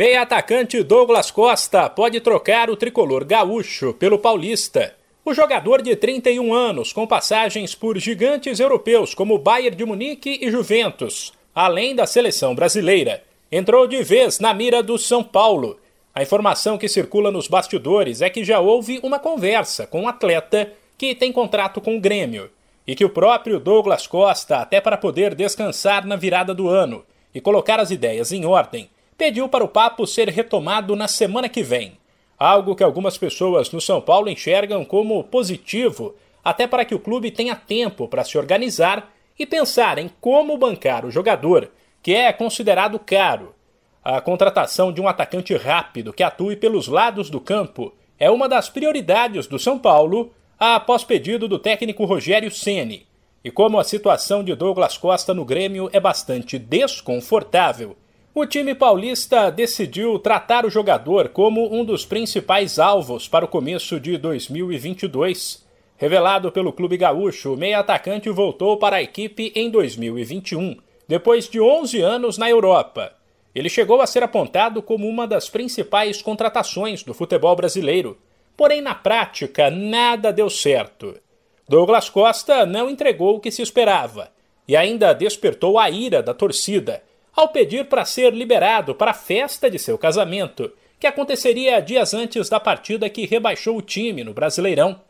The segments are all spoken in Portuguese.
Meia atacante Douglas Costa pode trocar o tricolor gaúcho pelo paulista. O jogador de 31 anos, com passagens por gigantes europeus como Bayern de Munique e Juventus, além da seleção brasileira, entrou de vez na mira do São Paulo. A informação que circula nos bastidores é que já houve uma conversa com um atleta que tem contrato com o Grêmio e que o próprio Douglas Costa, até para poder descansar na virada do ano e colocar as ideias em ordem, pediu para o papo ser retomado na semana que vem. Algo que algumas pessoas no São Paulo enxergam como positivo, até para que o clube tenha tempo para se organizar e pensar em como bancar o jogador, que é considerado caro. A contratação de um atacante rápido que atue pelos lados do campo é uma das prioridades do São Paulo após pedido do técnico Rogério Ceni. E como a situação de Douglas Costa no Grêmio é bastante desconfortável, o time paulista decidiu tratar o jogador como um dos principais alvos para o começo de 2022. Revelado pelo Clube Gaúcho, o meia-atacante voltou para a equipe em 2021, depois de 11 anos na Europa. Ele chegou a ser apontado como uma das principais contratações do futebol brasileiro, porém na prática nada deu certo. Douglas Costa não entregou o que se esperava e ainda despertou a ira da torcida ao pedir para ser liberado para a festa de seu casamento, que aconteceria dias antes da partida que rebaixou o time no Brasileirão.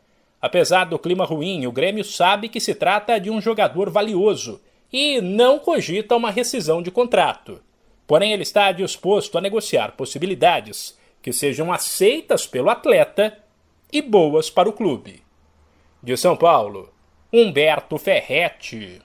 Apesar do clima ruim, o Grêmio sabe que se trata de um jogador valioso e não cogita uma rescisão de contrato. Porém, ele está disposto a negociar possibilidades que sejam aceitas pelo atleta e boas para o clube. De São Paulo, Humberto Ferretti.